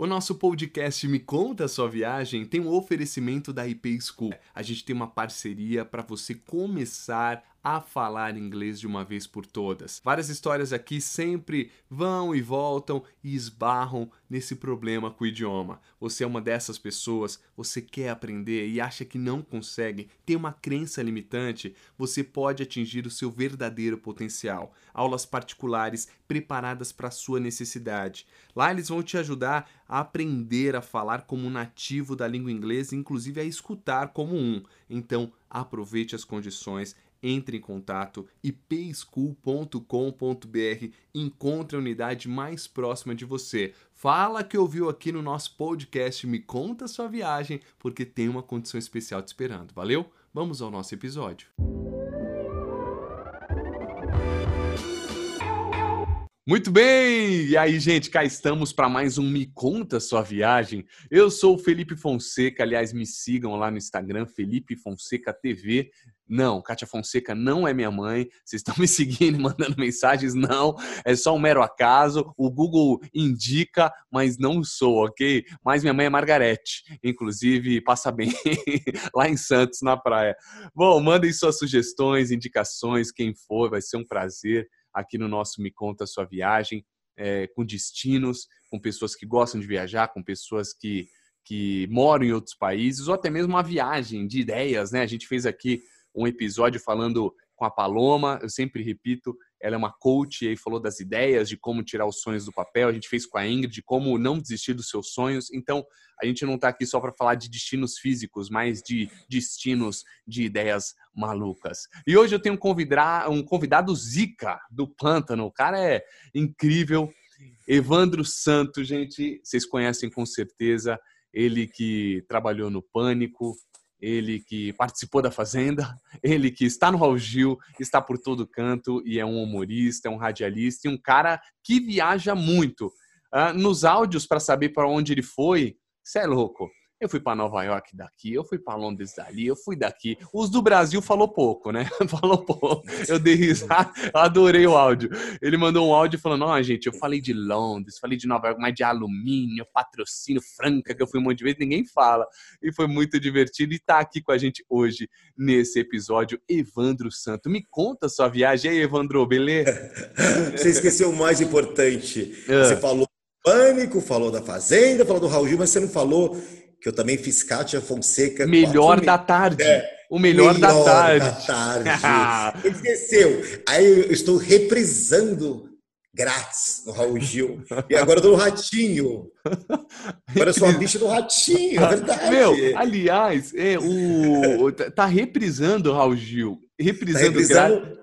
O nosso podcast Me Conta a Sua Viagem tem um oferecimento da IP School. A gente tem uma parceria para você começar a falar inglês de uma vez por todas. Várias histórias aqui sempre vão e voltam e esbarram nesse problema com o idioma. Você é uma dessas pessoas, você quer aprender e acha que não consegue, tem uma crença limitante, você pode atingir o seu verdadeiro potencial. Aulas particulares preparadas para a sua necessidade. Lá eles vão te ajudar a aprender a falar como nativo da língua inglesa, inclusive a escutar como um. Então, aproveite as condições entre em contato ipschool.com.br, encontre a unidade mais próxima de você. Fala que ouviu aqui no nosso podcast, me conta sua viagem, porque tem uma condição especial te esperando. Valeu? Vamos ao nosso episódio. Muito bem! E aí, gente, cá estamos para mais um Me Conta Sua Viagem. Eu sou o Felipe Fonseca, aliás, me sigam lá no Instagram, Felipe Fonseca TV. Não, Kátia Fonseca não é minha mãe. Vocês estão me seguindo, mandando mensagens? Não, é só um mero acaso. O Google indica, mas não sou, ok? Mas minha mãe é Margarete, inclusive passa bem lá em Santos, na praia. Bom, mandem suas sugestões, indicações, quem for, vai ser um prazer aqui no nosso Me Conta Sua Viagem, é, com destinos, com pessoas que gostam de viajar, com pessoas que, que moram em outros países, ou até mesmo uma viagem de ideias, né? A gente fez aqui um episódio falando com a Paloma, eu sempre repito, ela é uma coach e falou das ideias, de como tirar os sonhos do papel. A gente fez com a Ingrid, como não desistir dos seus sonhos. Então, a gente não está aqui só para falar de destinos físicos, mas de destinos de ideias malucas. E hoje eu tenho um convidado, um convidado Zica do Pântano. O cara é incrível. Evandro Santos, gente, vocês conhecem com certeza. Ele que trabalhou no Pânico, ele que participou da Fazenda, ele que está no Raul Gil, está por todo canto e é um humorista, é um radialista e um cara que viaja muito. Uh, nos áudios, para saber para onde ele foi, você é louco. Eu fui para Nova York daqui, eu fui para Londres dali, eu fui daqui. Os do Brasil falou pouco, né? falou pouco. Eu dei risada, adorei o áudio. Ele mandou um áudio falando: Ó, oh, gente, eu falei de Londres, falei de Nova York, mas de alumínio, patrocínio, franca, que eu fui um monte de vezes, ninguém fala. E foi muito divertido e tá aqui com a gente hoje nesse episódio, Evandro Santo. Me conta sua viagem aí, Evandro, beleza? Você esqueceu o mais importante. É. Você falou Pânico, falou da Fazenda, falou do Raul Gil, mas você não falou que eu também fiz Kátia Fonseca. Melhor da tarde. É, o melhor, melhor da tarde. Da tarde. Esqueceu. Aí eu estou reprisando grátis no Raul Gil. E agora eu tô no Ratinho. Agora eu sou a bicha do Ratinho, é verdade. Meu, aliás, é, o, tá reprisando o Raul Gil. Reprisando, tá reprisando grátis.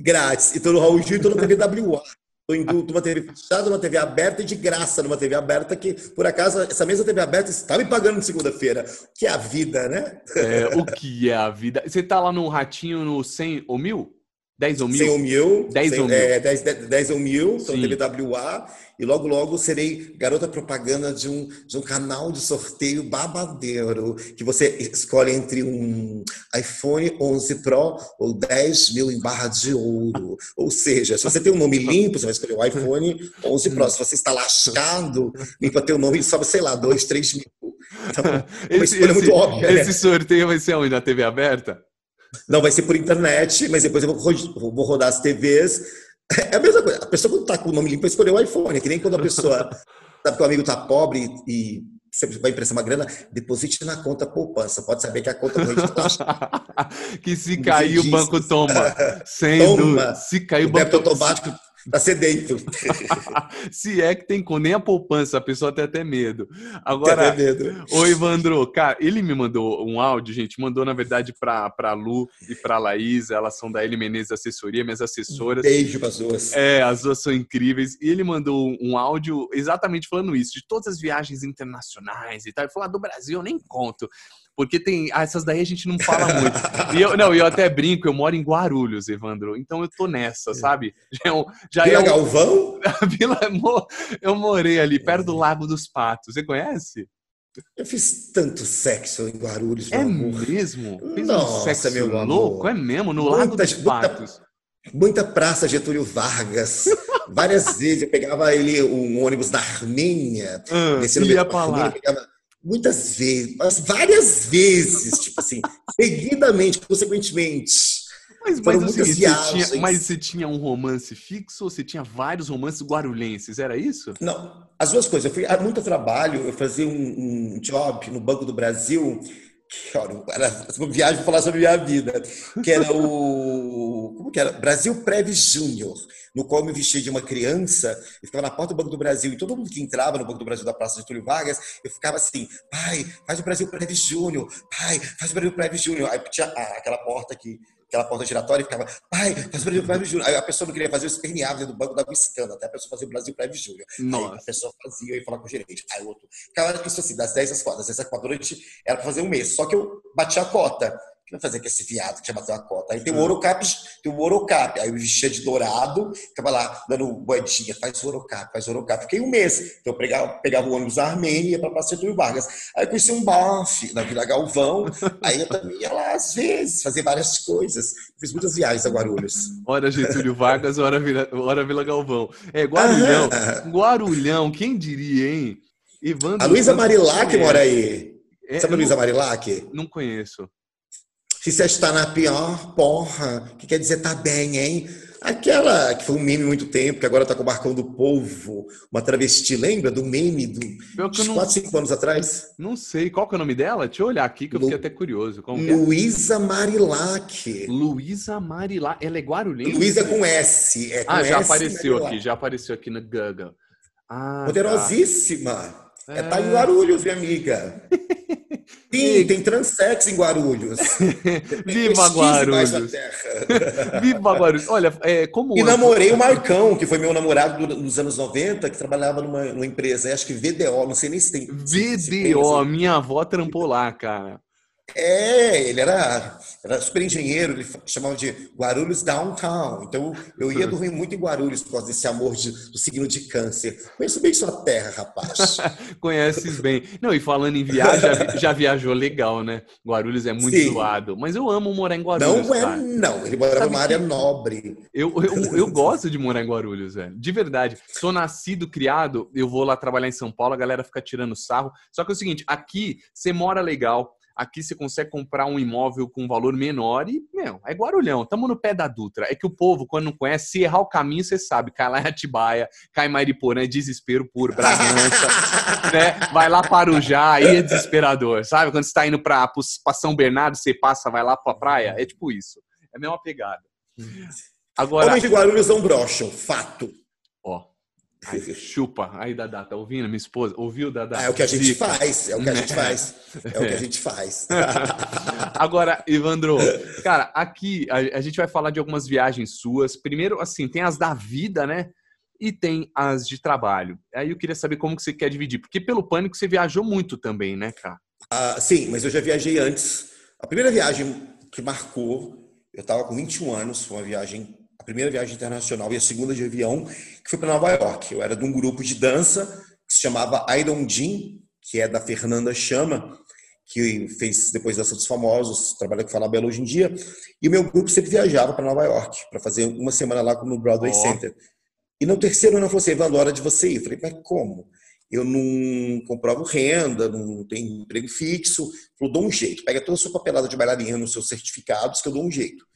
grátis. E tô no Raul Gil e tô no TVWA. Indo numa TV fechada, numa TV aberta e de graça numa TV aberta que, por acaso, essa mesma TV aberta está me pagando de segunda-feira. O que é a vida, né? É, o que é a vida? Você está lá no Ratinho no 100 ou 1000? 10 ou 1000? 100 ou 1000. 10 ou 1000. É, 10, 10 ou 1000, então TVWA. E logo, logo serei garota propaganda de um, de um canal de sorteio babadeiro, que você escolhe entre um iPhone 11 Pro ou 10 mil em barra de ouro. Ou seja, se você tem um nome limpo, você vai escolher o iPhone 11 Pro. Se você está lascado, limpa teu nome e sobe, sei lá, 2, 3 mil. Então, uma escolha esse, muito óbvia. Esse né? sorteio vai ser onde? Na TV aberta? Não, vai ser por internet, mas depois eu vou, vou rodar as TVs. É a mesma coisa. A pessoa quando está com o nome limpo vai escolher o iPhone. É que nem quando a pessoa sabe que o amigo está pobre e você vai emprestar uma grana, deposite na conta poupança. Pode saber que a conta corrente está Que se cair o banco toma. Sendo, toma. Se cair o, o banco automático Tá sedento. Se é que tem com nem a poupança, a pessoa tem até medo. Agora, até medo. Oi, Evandro, cara, ele me mandou um áudio, gente, mandou na verdade para para Lu e para Laís, elas são da Eli Menezes Assessoria, minhas assessoras. Beijo para as duas. É, as duas são incríveis. E ele mandou um áudio exatamente falando isso, de todas as viagens internacionais e tal. Ele falou: ah, do Brasil eu nem conto porque tem ah, essas daí a gente não fala muito. E eu não, eu até brinco, eu moro em Guarulhos, Evandro. Então eu tô nessa, é. sabe? Já, é já Vila é um... Galvão? Vila eu morei ali perto do Lago dos Patos. Você conhece? Eu fiz tanto sexo em Guarulhos, É amor. mesmo? Fiz Nossa, um sexo meu louco, amor. é mesmo, no muita, Lago dos Patos. Muita, muita praça Getúlio Vargas. Várias vezes eu pegava ele, um ônibus da Armênia, Ah, descendo ia pra pra Armênia, lá. pegava muitas vezes, várias vezes, tipo assim, seguidamente, consequentemente. Mas, mas, seguinte, você viagens. tinha, mas você tinha um romance fixo ou você tinha vários romances guarulhenses? Era isso? Não, as duas coisas. Eu fui a muito trabalho, eu fazia um, um job no Banco do Brasil, era uma viagem para falar sobre minha vida, que era o. Como que era? Brasil Prev Júnior, no qual eu me vestia de uma criança, eu ficava na porta do Banco do Brasil, e todo mundo que entrava no Banco do Brasil da Praça de Túlio Vargas, eu ficava assim, pai, faz o Brasil Prev Júnior, pai, faz o Brasil Prev Júnior. Aí tinha ah, aquela porta que aquela porta giratória e ficava, pai, faz o Brasil Prev Júnior. Aí a pessoa não queria fazer, eu esperneava dentro do banco, dava um escândalo, até a pessoa fazia o Brasil Prev Júnior. Aí a pessoa fazia, eu ia falar com o gerente. Aí o outro. Ficava isso assim, das 10 às 4. Das 10 às 4 da noite era pra fazer um mês. Só que eu bati a cota. O que vai fazer com esse viado que já bateu a cota? Aí tem o Orocap, tem o Orocap. Aí me vestia de dourado, ficava lá dando moedinha, faz o Orocap, faz o Orocap. Fiquei um mês. Então eu pegava, pegava o ônibus da Armênia ia pra Praça Getúlio Vargas. Aí eu conheci um bofe na Vila Galvão. Aí eu também ia lá às vezes, fazer várias coisas. Fiz muitas viagens a Guarulhos. Hora Getúlio Vargas, hora Vila, hora Vila Galvão. É, Guarulhão. Aham. Guarulhão, quem diria, hein? Evandro A Luísa Marilac mora aí. É, Sabe a Luísa Marilac? Não conheço. Se você está na pior, porra, que quer dizer tá bem, hein? Aquela que foi um meme há muito tempo, que agora tá com o Barcão do Povo, uma travesti, lembra do meme do, Pior que eu uns não, 4, 5 anos atrás? não sei. Qual que é o nome dela? Deixa eu olhar aqui que eu Lu- fiquei até curioso. Como é? Luísa Marilac. Luísa Marilá. Ela é guarulhense? Luísa é com S. É com Ah, já S, apareceu Marilac. aqui, já apareceu aqui no Google. Ah, tá. Poderosíssima. É, É. pai em Guarulhos, minha amiga. Sim, tem transex em Guarulhos. Viva Guarulhos! Viva Guarulhos! Olha, é, como E namorei o Marcão, que foi meu namorado do- nos anos 90, que trabalhava numa, numa empresa, acho que VDO, não sei nem se tem. se- se tem, VDO, minha avó trampou lá, cara. É, ele era, era super engenheiro, ele chamava de Guarulhos Downtown. Então eu ia dormir muito em Guarulhos por causa desse amor de- do signo de câncer. Conheço bem sua terra, rapaz. Conheces bem. Não, e falando em viagem, já, vi- já viajou legal, né? Guarulhos é muito Sim. zoado. Mas eu amo morar em Guarulhos, Não é, cara. não. Ele morava Sabe numa área nobre. Eu, eu, eu gosto de morar em Guarulhos, velho. De verdade. Sou nascido, criado, eu vou lá trabalhar em São Paulo, a galera fica tirando sarro. Só que é o seguinte, aqui você mora legal, aqui você consegue comprar um imóvel com um valor menor e, meu, é Guarulhão, tamo no pé da Dutra. É que o povo, quando não conhece, se errar o caminho, você sabe, cai lá em Atibaia, cai em Mariporã, é desespero puro, Bragança, né? Vai lá para o Já, aí é desesperador, sabe? Quando você tá indo pra, pra São Bernardo, você passa, vai lá pra praia, é tipo isso. É a mesma pegada. Agora, Homens de Guarulhos não brocham, fato. Ó. Ai, chupa. Aí, Dadá, tá ouvindo? Minha esposa. Ouviu, Dadá? É o que a gente Zica. faz, é o que a gente faz. É o que a gente faz. Agora, Evandro, cara, aqui a, a gente vai falar de algumas viagens suas. Primeiro, assim, tem as da vida, né? E tem as de trabalho. Aí eu queria saber como que você quer dividir. Porque pelo Pânico você viajou muito também, né, cara? Ah, sim, mas eu já viajei antes. A primeira viagem que marcou, eu estava com 21 anos, foi uma viagem, a primeira viagem internacional e a segunda de avião, que foi para Nova York. Eu era de um grupo de dança que se chamava I Don't Jean, que é da Fernanda Chama, que fez depois Dança dos Famosos, trabalha com Fala Bela hoje em dia. E o meu grupo sempre viajava para Nova York, para fazer uma semana lá no Broadway Ó. Center. E no terceiro ano eu falei assim, Evandro, hora de você ir. Eu falei, mas como? Eu não comprovo renda, não tenho emprego fixo. Falou, dou um jeito. Pega toda a sua papelada de bailarina nos seus certificados, que eu dou um jeito.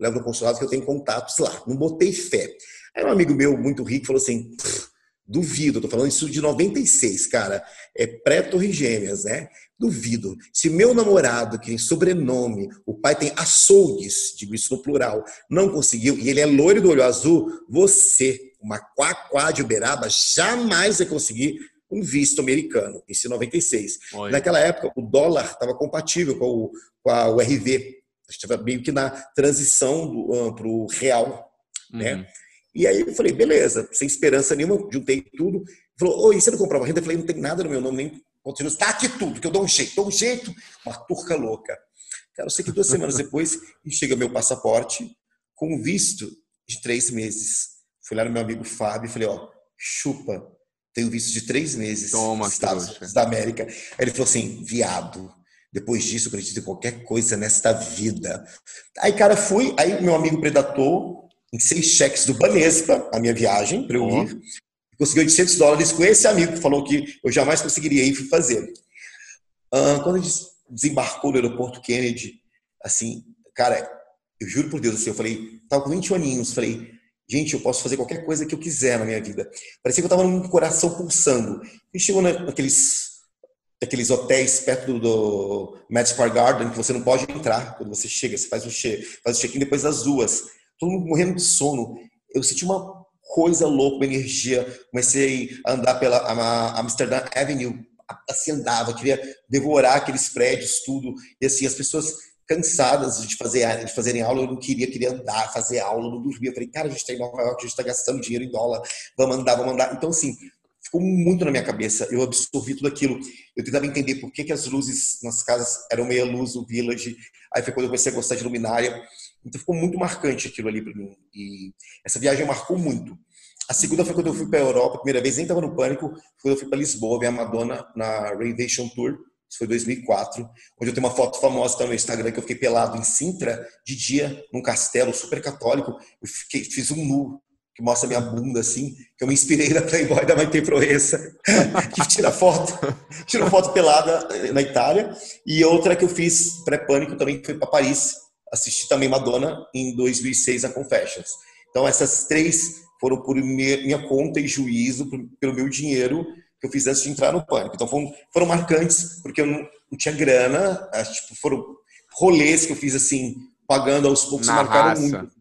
Levo no consulado que eu tenho contatos lá. Não botei fé. Aí um amigo meu, muito rico, falou assim, "Pff, duvido, tô falando isso de 96, cara. É pré-torre gêmeas, né? Duvido. Se meu namorado, que tem sobrenome, o pai tem açougues, digo isso no plural, não conseguiu, e ele é loiro do olho azul, você, uma quaquá de Uberaba, jamais vai conseguir um visto americano. Isso em 96. Olha. Naquela época, o dólar estava compatível com, o, com a URV. Estava meio que na transição para o real. né? Uhum. E aí eu falei, beleza, sem esperança nenhuma, juntei tudo. Falou, oi, você não comprava renda? Eu falei, não tem nada no meu nome, nem continua. Tá aqui tudo, que eu dou um jeito, dou um jeito. Uma turca louca. Cara, eu sei que duas semanas depois chega meu passaporte com visto de três meses. Fui lá no meu amigo Fábio e falei, ó, chupa, tenho visto de três meses Toma, nos Estados. Unidos da América. Aí ele falou assim, viado, depois disso eu acredito em qualquer coisa nesta vida. Aí, cara, fui, aí meu amigo predator em seis cheques do Banespa, a minha viagem, para eu oh. ir. Consegui 800 dólares com esse amigo que falou que eu jamais conseguiria ir fazer. Uh, quando a gente desembarcou no aeroporto Kennedy, assim, cara, eu juro por Deus, assim, eu falei, tava com 21 aninhos, falei, gente, eu posso fazer qualquer coisa que eu quiser na minha vida. Parecia que eu tava num coração pulsando. E chegou naqueles aqueles hotéis perto do, Square Garden que você não pode entrar quando você chega, você faz o check-in depois das duas. Todo mundo morrendo de sono. Eu senti uma coisa louca, uma energia. Comecei a andar pela a Amsterdam Avenue, assim andava, queria devorar aqueles prédios, tudo. E assim, as pessoas cansadas de, fazer, de fazerem aula, eu não queria, queria andar, fazer aula, não dormia. Eu falei, cara, a gente está em Nova York, a gente está gastando dinheiro em dólar, vamos andar, vamos andar. Então, assim, ficou muito na minha cabeça. Eu absorvi tudo aquilo. Eu tentava entender por que, que as luzes nas casas eram meia luz, o village. Aí foi quando eu comecei a gostar de luminária. Então ficou muito marcante aquilo ali para mim. E essa viagem marcou muito. A segunda foi quando eu fui para a Europa, a primeira vez, nem estava no pânico, foi quando eu fui para Lisboa, ver a Madonna na Radiation Tour. Isso foi 2004, onde eu tenho uma foto famosa no Instagram que eu fiquei pelado em Sintra, de dia, num castelo super católico. Eu fiquei, fiz um nu que mostra minha bunda assim, que eu me inspirei na Playboy da Maite Proença, que tira foto, tira foto pelada na Itália, e outra que eu fiz pré-pânico também que foi para Paris, assisti também Madonna em 2006 a Confessions. Então essas três foram por minha conta e juízo, pelo meu dinheiro que eu fiz antes de entrar no pânico. Então foram, foram marcantes porque eu não, não tinha grana, tipo, foram rolês que eu fiz assim, pagando aos poucos, na marcaram raça. muito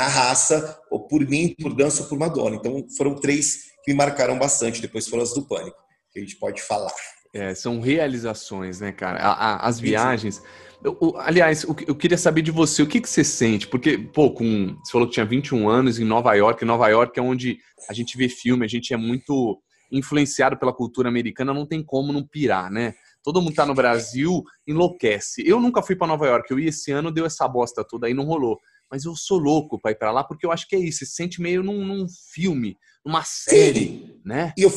na raça, ou por mim, por dança ou por Madonna. Então foram três que me marcaram bastante, depois foram as do Pânico, que a gente pode falar. É, são realizações, né, cara? A, a, as viagens. Eu, eu, aliás, eu, eu, queria saber de você, o que, que você sente? Porque, pô, com, você falou que tinha 21 anos em Nova York, Nova York é onde a gente vê filme, a gente é muito influenciado pela cultura americana, não tem como não pirar, né? Todo mundo tá no Brasil, enlouquece. Eu nunca fui para Nova York, eu ia esse ano, deu essa bosta toda aí, não rolou mas eu sou louco para ir para lá porque eu acho que é isso, você se sente meio num, num filme, numa série, Sim. né? E eu,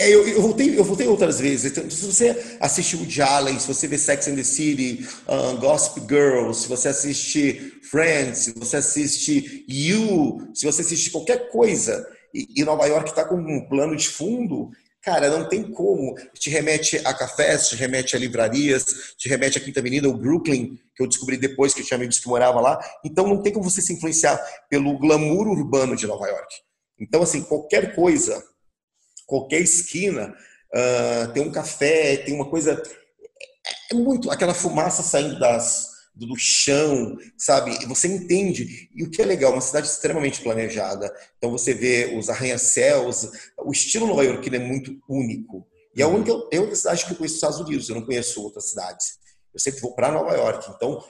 é, eu, eu, voltei, eu voltei outras vezes. Então, se você assistiu o Allen, se você vê Sex and the City, um, Gossip Girls, se você assiste Friends, se você assiste You, se você assiste qualquer coisa, e, e Nova York está com um plano de fundo, Cara, não tem como. Te remete a cafés, te remete a livrarias, te remete a Quinta Avenida, o Brooklyn, que eu descobri depois que eu tinha amigos que moravam lá. Então não tem como você se influenciar pelo glamour urbano de Nova York. Então, assim, qualquer coisa, qualquer esquina, uh, tem um café, tem uma coisa. É muito aquela fumaça saindo das, do chão, sabe? Você entende. E o que é legal, uma cidade extremamente planejada. Então você vê os arranha-céus, o estilo nova iorquino é muito único. E é a uhum. única, é a única cidade que eu conheço nos Estados Unidos, eu não conheço outras cidades. Eu sempre vou para Nova York. Então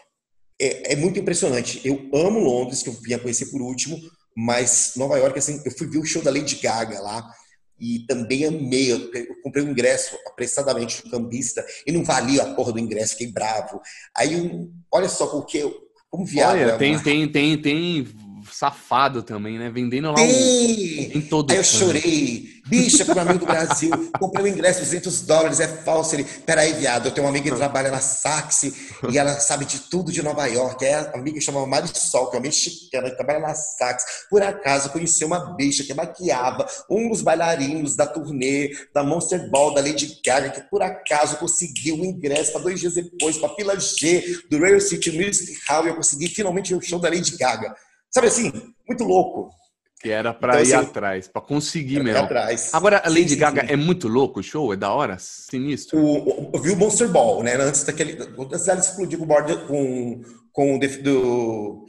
é, é, muito impressionante. Eu amo Londres, que eu vinha conhecer por último, mas Nova York, assim, eu fui ver o show da Lady Gaga lá e também amei. Eu comprei um ingresso apressadamente no cambista e não valia a porra do ingresso, fiquei bravo. Aí, olha só o que eu. Como viado. Olha, é tem, tem, tem, tem safado também, né? Vendendo lá! Um, em todo Aí eu chorei. Bicha, pro amigo do Brasil, comprei o um ingresso, 200 dólares, é falso. Ele, peraí, viado, eu tenho uma amiga que trabalha na Saxe e ela sabe de tudo de Nova York. É uma amiga que chama Marisol, que é uma mexicana, que trabalha na Saxe. Por acaso, conheceu uma bicha que maquiava um dos bailarinos da turnê da Monster Ball, da Lady Gaga, que por acaso conseguiu o ingresso para dois dias depois, para Pila G do Royal City Music Hall, e eu consegui finalmente o show da Lady Gaga. Sabe assim, muito louco. Que era para então, ir assim, atrás, para conseguir mesmo. Atrás. Agora, a Lady sim, Gaga sim. é muito louco o show? É da hora? Sinistro. O, eu vi o Monster Ball, né? Antes daquele. Antes dela explodir com o board com, com, do,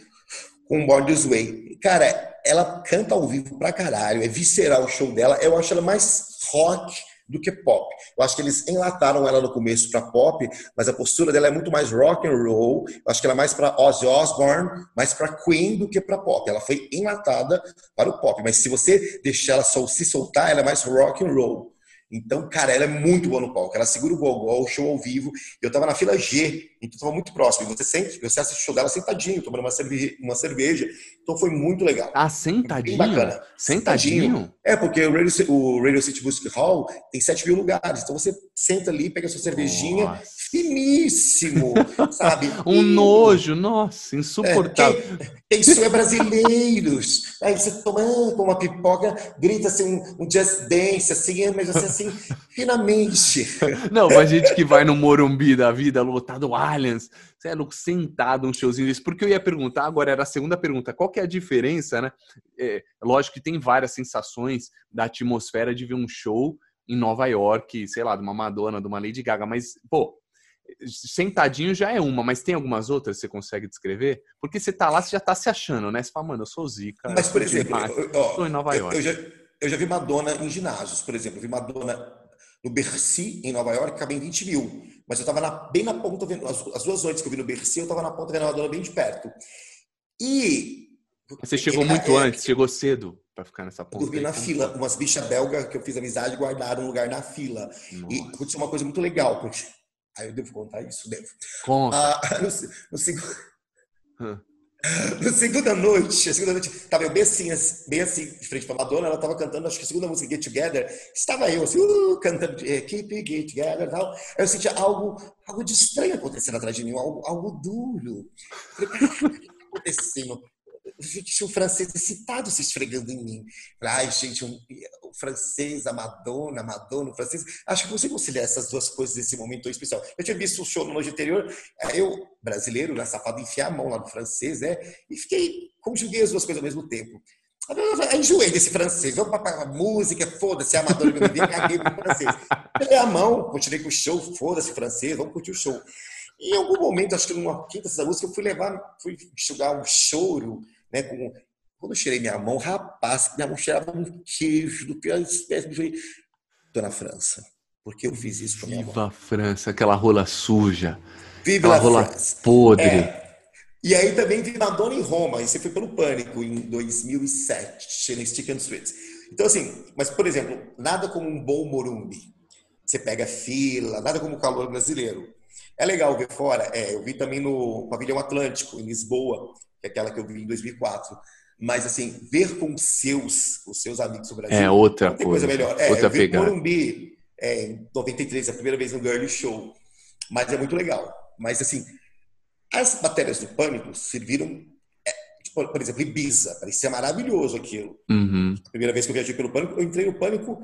com o Borders Way. Cara, ela canta ao vivo pra caralho. É visceral o show dela. Eu acho ela mais rock do que pop. Eu acho que eles enlataram ela no começo para pop, mas a postura dela é muito mais rock and roll. Eu acho que ela é mais para Ozzy Osbourne, mais para Queen do que para pop. Ela foi enlatada para o pop, mas se você deixar ela se soltar, ela é mais rock and roll. Então, cara, ela é muito boa no palco. Ela segura o gogó, o show ao vivo. Eu tava na fila G, então tava muito próximo. E você sempre, você assiste o show dela sentadinho, tomando uma cerveja, uma cerveja. Então foi muito legal. Ah, sentadinho? Bem bacana. Sentadinho? sentadinho. É, porque o Radio, o Radio City Music Hall tem 7 mil lugares. Então você senta ali, pega a sua cervejinha, Nossa. Finíssimo, sabe? um nojo, nossa, insuportável. É, quem é brasileiros. Aí você toma com uma pipoca, grita assim um, um just dance, assim, mas assim, assim finamente. Não, pra gente que vai no Morumbi da vida, lotado Allianz, você é louco, sentado um showzinho desse. Porque eu ia perguntar, agora era a segunda pergunta, qual que é a diferença, né? É, lógico que tem várias sensações da atmosfera de ver um show em Nova York, sei lá, de uma Madonna, de uma Lady Gaga, mas, pô, sentadinho já é uma, mas tem algumas outras que você consegue descrever? Porque você tá lá, você já tá se achando, né? Você fala, mano, eu sou zica. Mas, por exemplo, estou em Nova York. Eu, eu, já, eu já vi Madonna em ginásios, por exemplo. Eu vi Madonna no Bercy, em Nova York, cabem 20 mil. Mas eu estava bem na ponta, vendo, as, as, duas noites que eu vi no Bercy, eu estava na ponta vendo a Madonna bem de perto. E... Você chegou muito é, antes, chegou cedo para ficar nessa ponta. Dormi na fila. Umas bichas belgas que eu fiz amizade guardaram um lugar na fila. Nossa. E aconteceu uma coisa muito legal, porque Aí eu devo contar isso? Devo. Conta. Ah, no, no, segundo... no segunda noite, a segunda noite, tava eu bem assim, bem assim, de frente pra Madonna, ela tava cantando, acho que a segunda música, Get Together, estava eu, assim, uh, cantando, eh, Keep Get Together e tal. Aí eu sentia algo, algo de estranho acontecendo atrás de mim, algo, algo duro. Falei, o acontecendo? gente, um francês excitado se esfregando em mim. Ai, gente, um, o francês, a Madonna, a Madonna, o francês. Acho que você conciliar essas duas coisas nesse momento tão especial. Eu tinha visto o show no noite anterior, eu, brasileiro, né, safado, enfiar a mão lá no francês, né? E fiquei, conjuguei as duas coisas ao mesmo tempo. Eu enjoei desse francês. Vamos para a música, foda-se, a Madonna eu vi, caguei no francês. Peguei a mão, continuei com o show, foda-se francês, vamos curtir o show. E em algum momento, acho que numa quinta dessa música, eu fui levar, fui enxugar um choro né? Com, quando eu cheirei minha mão, rapaz, minha mão cheirava um queijo do pior espécie. Eu falei, tô na França. Porque eu fiz isso com a minha Viva a França, aquela rola suja. Viva a rola França. podre. É. E aí também vi Madonna em Roma. Isso foi pelo Pânico, em 2007, no Stick and Sweet. Então, assim, mas, por exemplo, nada como um bom morumbi. Você pega fila, nada como o calor brasileiro. É legal ver fora. É, eu vi também no Pavilhão Atlântico, em Lisboa que é aquela que eu vi em 2004. Mas, assim, ver com os seus, os seus amigos do Brasil. É outra coisa. coisa melhor. É, outra eu vi pegada. Morumbi é, em 93, a primeira vez no Girly Show. Mas é muito legal. Mas, assim, as matérias do Pânico serviram. É, tipo, por exemplo, Ibiza. Parecia maravilhoso aquilo. Uhum. A primeira vez que eu viajei pelo Pânico, eu entrei no Pânico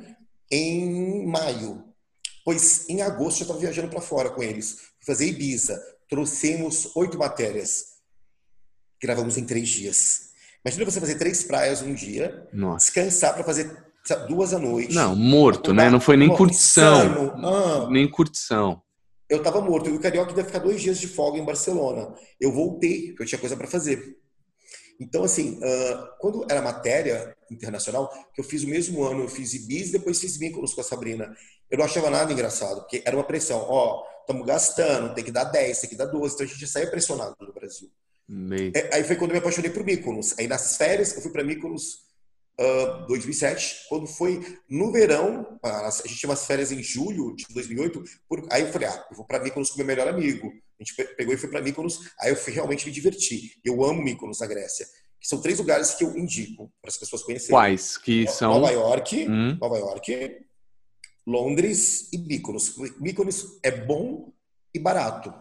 em maio. Pois em agosto eu estava viajando para fora com eles. Fazer Ibiza. Trouxemos oito matérias gravamos em três dias. Imagina você fazer três praias um dia, Nossa. descansar para fazer duas à noite. Não, morto, né? Não foi nem curtição. Ah, nem curtição. Eu tava morto. E o Carioca ia ficar dois dias de folga em Barcelona. Eu voltei, porque eu tinha coisa para fazer. Então, assim, uh, quando era matéria internacional, que eu fiz o mesmo ano, eu fiz Ibiza, depois fiz Míconos com a Sabrina. Eu não achava nada engraçado, porque era uma pressão. Ó, estamos gastando, tem que dar 10, tem que dar 12. Então a gente saía pressionado no Brasil. É, aí foi quando eu me apaixonei por Mykonos. Aí nas férias, eu fui para Mykonos uh, 2007. Quando foi no verão, a gente tinha umas férias em julho de 2008. Por, aí eu falei, ah, eu vou para Mykonos com meu melhor amigo. A gente pegou e foi para Mykonos. Aí eu fui realmente me divertir. Eu amo Mykonos, na Grécia. Que são três lugares que eu indico para as pessoas conhecerem. Quais? Que são? Nova York, hum. Nova York, Londres e Mykonos. Mykonos é bom e barato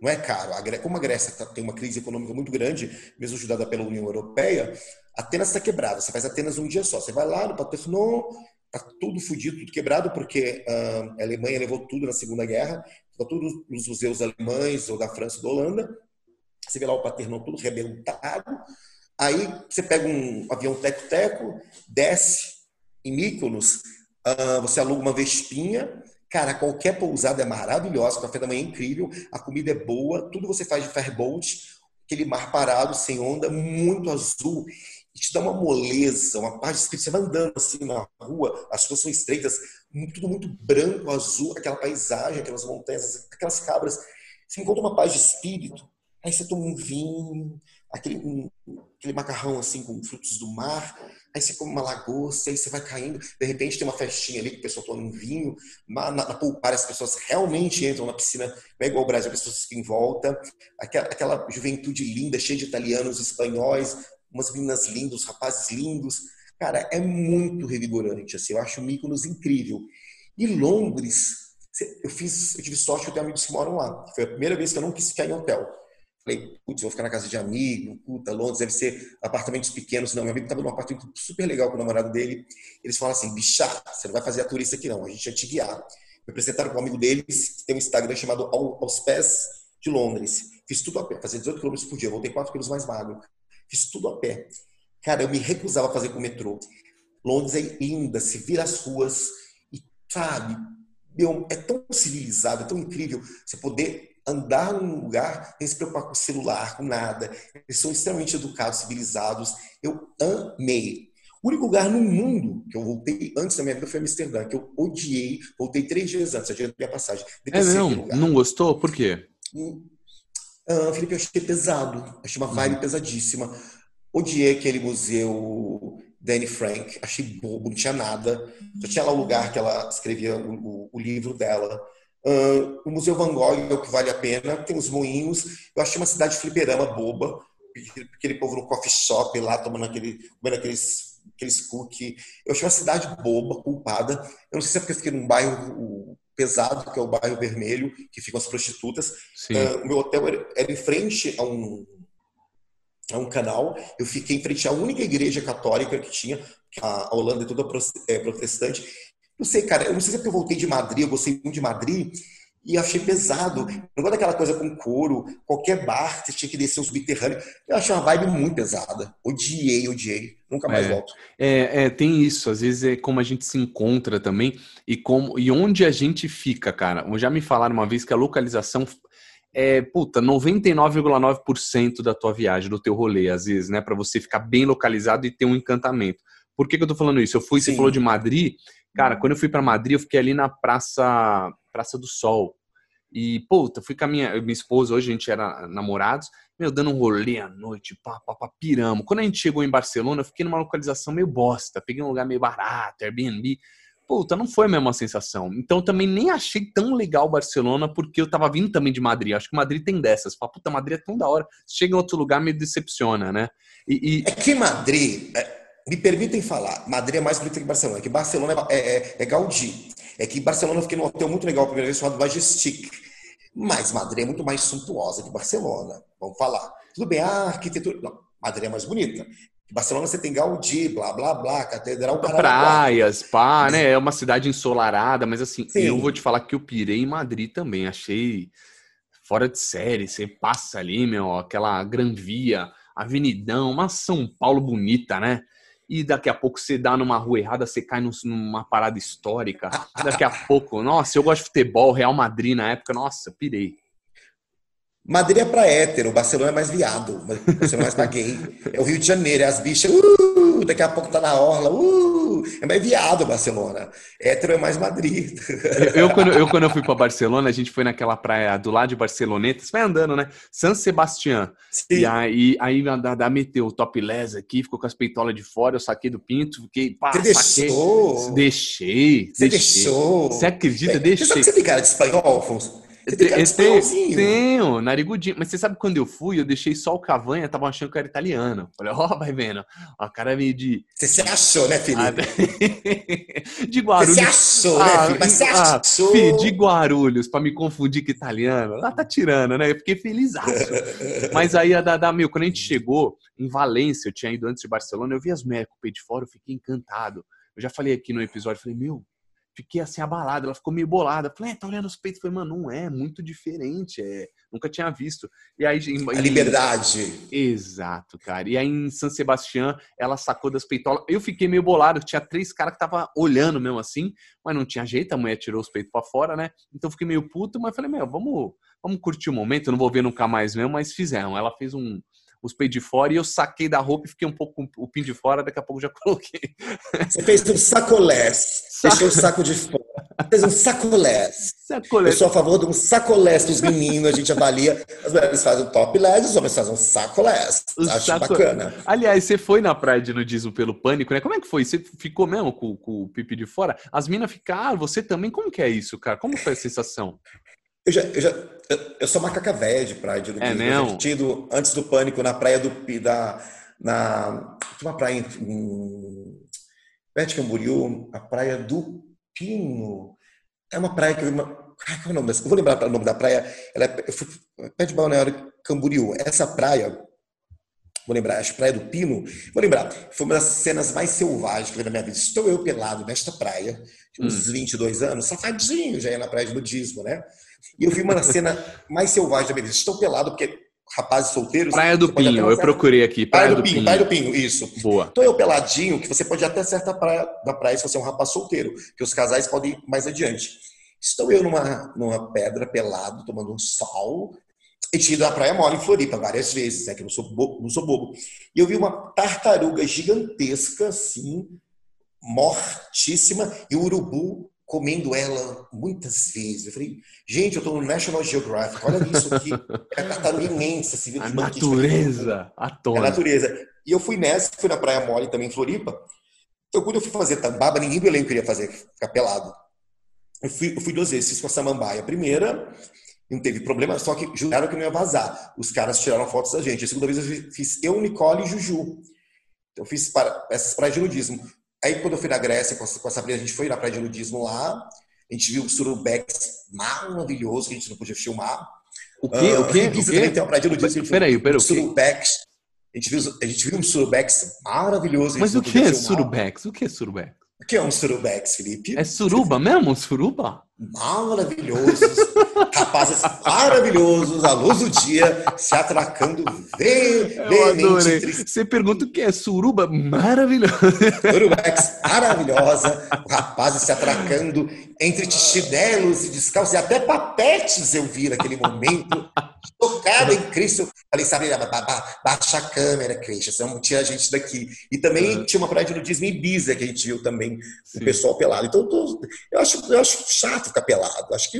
não é caro. Como a Grécia tá, tem uma crise econômica muito grande, mesmo ajudada pela União Europeia, Atenas está quebrada. Você faz Atenas um dia só. Você vai lá no Paternon, tá tudo fodido, tudo quebrado, porque uh, a Alemanha levou tudo na Segunda Guerra. Tá tudo nos museus alemães ou da França ou da Holanda. Você vê lá o Paternon tudo rebentado. Aí você pega um avião teco-teco, desce em Mykonos, uh, você aluga uma Vespinha, Cara, qualquer pousada é maravilhosa, o café da manhã é incrível, a comida é boa, tudo você faz de ferboat, aquele mar parado, sem onda, muito azul, te dá uma moleza, uma paz de espírito. Você vai andando assim na rua, as ruas são estreitas, tudo muito branco, azul, aquela paisagem, aquelas montanhas, aquelas cabras. Você encontra uma paz de espírito, aí você toma um vinho, aquele, um, aquele macarrão assim com frutos do mar, aí você come uma lagosta, aí você vai caindo, de repente tem uma festinha ali que o pessoal toma um vinho, na, na, Pulpar as pessoas realmente entram na piscina, não é igual o Brasil, as pessoas ficam em volta, aquela, aquela juventude linda, cheia de italianos, espanhóis, umas meninas lindas, rapazes lindos, cara, é muito revigorante, assim, eu acho Mykonos incrível. E Londres, eu fiz, eu tive sorte que eu tenho amigos que moram lá. Foi a primeira vez que eu não quis ficar em hotel. Falei, putz, vou ficar na casa de amigo, puta, Londres deve ser apartamentos pequenos. Não, meu amigo estava num apartamento super legal com o namorado dele. Eles falam assim, bicha, você não vai fazer a turista aqui não, a gente vai te guiar. Me apresentaram com um amigo deles, que tem um Instagram chamado Aos Pés de Londres. Fiz tudo a pé, fazia 18 km por dia, voltei 4 km mais magro. Fiz tudo a pé. Cara, eu me recusava a fazer com o metrô. Londres é linda, se vira as ruas e, sabe, meu, é tão civilizado, é tão incrível você poder andar num lugar sem se preocupar com o celular, com nada. Eles são extremamente educados, civilizados. Eu amei. O único lugar no mundo que eu voltei antes da minha vida foi Amsterdã, que eu odiei. Voltei três dias antes, a dia da minha passagem. É não? Não gostou? Por quê? Ah, Felipe, eu achei pesado. Achei uma vibe uhum. pesadíssima. Odiei aquele museu Danny Frank. Achei bobo, não tinha nada. Só tinha lá o lugar que ela escrevia o, o, o livro dela. Uh, o Museu Van Gogh é o que vale a pena. Tem os moinhos. Eu achei uma cidade fliperama boba. Aquele povo no coffee shop lá, tomando aquele, comendo aqueles, aqueles cookies. Eu achei uma cidade boba, culpada. Eu não sei se é porque eu fiquei num bairro pesado, que é o bairro vermelho, que ficam as prostitutas. Uh, o meu hotel era, era em frente a um, a um canal. Eu fiquei em frente à única igreja católica que tinha, que a Holanda é toda é, protestante. Não sei, cara, eu não sei se é porque eu voltei de Madrid, eu gostei muito de Madrid, e achei pesado. Não gosto daquela coisa com couro, qualquer bar, você tinha que descer um subterrâneo. Eu achei uma vibe muito pesada. Odiei, odiei. Nunca mais é, volto. É, é, tem isso. Às vezes é como a gente se encontra também e, como, e onde a gente fica, cara. Já me falaram uma vez que a localização é, puta, 99,9% da tua viagem, do teu rolê, às vezes, né? para você ficar bem localizado e ter um encantamento. Por que, que eu tô falando isso? Eu fui, Sim. você falou de Madrid, Cara, quando eu fui para Madrid, eu fiquei ali na Praça Praça do Sol. E, puta, fui com a minha, minha esposa, hoje a gente era namorados, meu, dando um rolê à noite, pá, pá, pá, piramos. Quando a gente chegou em Barcelona, eu fiquei numa localização meio bosta, peguei um lugar meio barato, Airbnb. Puta, não foi a mesma sensação. Então também nem achei tão legal Barcelona, porque eu tava vindo também de Madrid. Acho que Madrid tem dessas. Fala, puta, Madrid é tão da hora. Chega em outro lugar, me decepciona, né? E, e... É que Madrid, é, me permitem falar, Madrid é mais bonita que Barcelona, é que Barcelona é, é, é Gaudí. É que Barcelona eu fiquei num hotel muito legal a primeira vez chamado Majestic. Mas Madrid é muito mais suntuosa que Barcelona. Vamos falar. Tudo bem, a arquitetura. Não, Madrid é mais bonita. Barcelona você tem Gaudí, blá, blá, blá, catedral... Praias, pá, né? É uma cidade ensolarada, mas assim, Sim. eu vou te falar que eu pirei em Madrid também. Achei fora de série. Você passa ali, meu, aquela Gran Via, Avenidão, uma São Paulo bonita, né? e daqui a pouco você dá numa rua errada, você cai numa parada histórica. Daqui a pouco, nossa, eu gosto de futebol, Real Madrid na época, nossa, pirei. Madrid é pra hétero, Barcelona é mais viado, Barcelona é mais pra gay. É o Rio de Janeiro, é as bichas, uh, daqui a pouco tá na orla, uh, é mais viado Barcelona. Hétero é mais Madrid. Eu, eu, quando, eu, quando eu fui pra Barcelona, a gente foi naquela praia do lado de Barceloneta, você vai andando, né? San Sebastián. Sim. E aí, aí da, da meteu o topless aqui, ficou com as peitolas de fora, eu saquei do pinto, fiquei, pá, Você saquei. deixou? Deixei. Você deixei. deixou? Você acredita? Deixei. Você sabe que você tem cara de espanhol, Afonso? Tem, tenho, narigudinho. Mas você sabe quando eu fui, eu deixei só o Cavanha, tava achando que era italiano. Falei, ó, oh, vai vendo. Ó, a cara meio de. Você se achou, né, Felipe? Ah, de Guarulhos. Você se achou, né, ah, né, Felipe? Mas você ah, achou. Filho, de Guarulhos, pra me confundir com italiano. Ela tá tirando, né? Eu fiquei feliz. Mas aí, a Dada, meu, quando a gente chegou em Valência, eu tinha ido antes de Barcelona, eu vi as mulheres com o de fora, eu fiquei encantado. Eu já falei aqui no episódio, falei, meu, fiquei assim abalado, ela ficou meio bolada. Falei, é, tá olhando os peitos? Falei, mano, não é, muito diferente, é, nunca tinha visto. E aí em, a liberdade. Exato, cara. E aí em San Sebastián, ela sacou das peitolas. Eu fiquei meio bolado, tinha três caras que tava olhando mesmo assim, mas não tinha jeito, a mulher tirou os peitos para fora, né? Então fiquei meio puto, mas falei, meu, vamos, vamos curtir o momento, eu não vou ver nunca mais mesmo, mas fizeram. Ela fez um os peitos de fora e eu saquei da roupa e fiquei um pouco com o pin de fora, daqui a pouco já coloquei. Você fez um sacolés, deixou o saco de fora. Fez um sacolés. sacolés. Eu sou a favor de um sacolés dos meninos, a gente avalia. As mulheres fazem um topless, os homens fazem um sacolés. Acho saco... bacana. Aliás, você foi na praia de nudismo pelo pânico, né? Como é que foi? Você ficou mesmo com, com o pipi de fora? As minas ficaram, você também? Como que é isso, cara? Como foi a sensação? Eu já, eu já eu sou macaca velha de praia de nudismo. É mesmo? Eu já tido, antes do pânico, na praia do da na uma praia em, perto de Camboriú, a praia do Pino. É uma praia que eu Qual é o nome dessa? Eu vou lembrar o nome da praia. Ela é, eu fui, perto de Balneário Camboriú. Essa praia, vou lembrar, acho Praia do Pino, vou lembrar, foi uma das cenas mais selvagens que eu vi na minha vida. Estou eu pelado nesta praia, uns hum. 22 anos, safadinho, já ia na praia de nudismo, né? E eu vi uma cena mais selvagem da minha vida. Estou pelado porque rapazes solteiros. Praia do Pinho, eu procurei aqui. Praia, praia do, do Pinho, Pinho, Praia do Pinho, isso. Boa. Estou eu peladinho, que você pode ir até certa praia da praia se você é um rapaz solteiro, que os casais podem ir mais adiante. Estou eu numa, numa pedra pelado, tomando um sol, e tinha ido à Praia Mole em Floripa várias vezes, né, que eu não sou, bobo, não sou bobo. E eu vi uma tartaruga gigantesca, assim, mortíssima, e o urubu comendo ela muitas vezes. Eu falei, gente, eu estou no National Geographic, olha isso aqui. É a tartaruga imensa. Assim, a natureza, a tona. A natureza. E eu fui nessa, fui na Praia Mole também em Floripa. Então, quando eu fui fazer tambaba, ninguém do elenco queria fazer, ficar pelado. Eu fui, eu fui duas vezes, fiz com a Samambaia. A primeira, não teve problema, só que juraram que não ia vazar. Os caras tiraram fotos da gente. A segunda vez eu fiz eu, Nicole e Juju. Então, eu fiz para, essas praias de nudismo. Aí, quando eu fui na Grécia com a Sabrina, a gente foi na praia de nudismo lá. A gente viu o surubex maravilhoso, que a gente não podia filmar. O quê? Uh, o quê? O também tem uma praia de nudismo. Peraí, peraí. Surubex. A gente, viu, a gente viu um surubex maravilhoso. Mas o que é surubex? O que é surubex? O que é um surubex, Felipe? É suruba mesmo? Suruba? Maravilhosos, rapazes maravilhosos, à luz do dia, se atracando veemente. Você pergunta o que é suruba? Maravilhoso. Surubex maravilhosa, rapazes se atracando entre chinelos e descalços, e até papetes eu vi naquele momento, tocado em Cristo. Falei, sabe, baixa a câmera, Cristo, não tinha gente daqui. E também tinha uma praia de nudismo em Ibiza, que a gente viu também, o pessoal pelado. Então, eu acho, eu acho chato ficar pelado. Acho que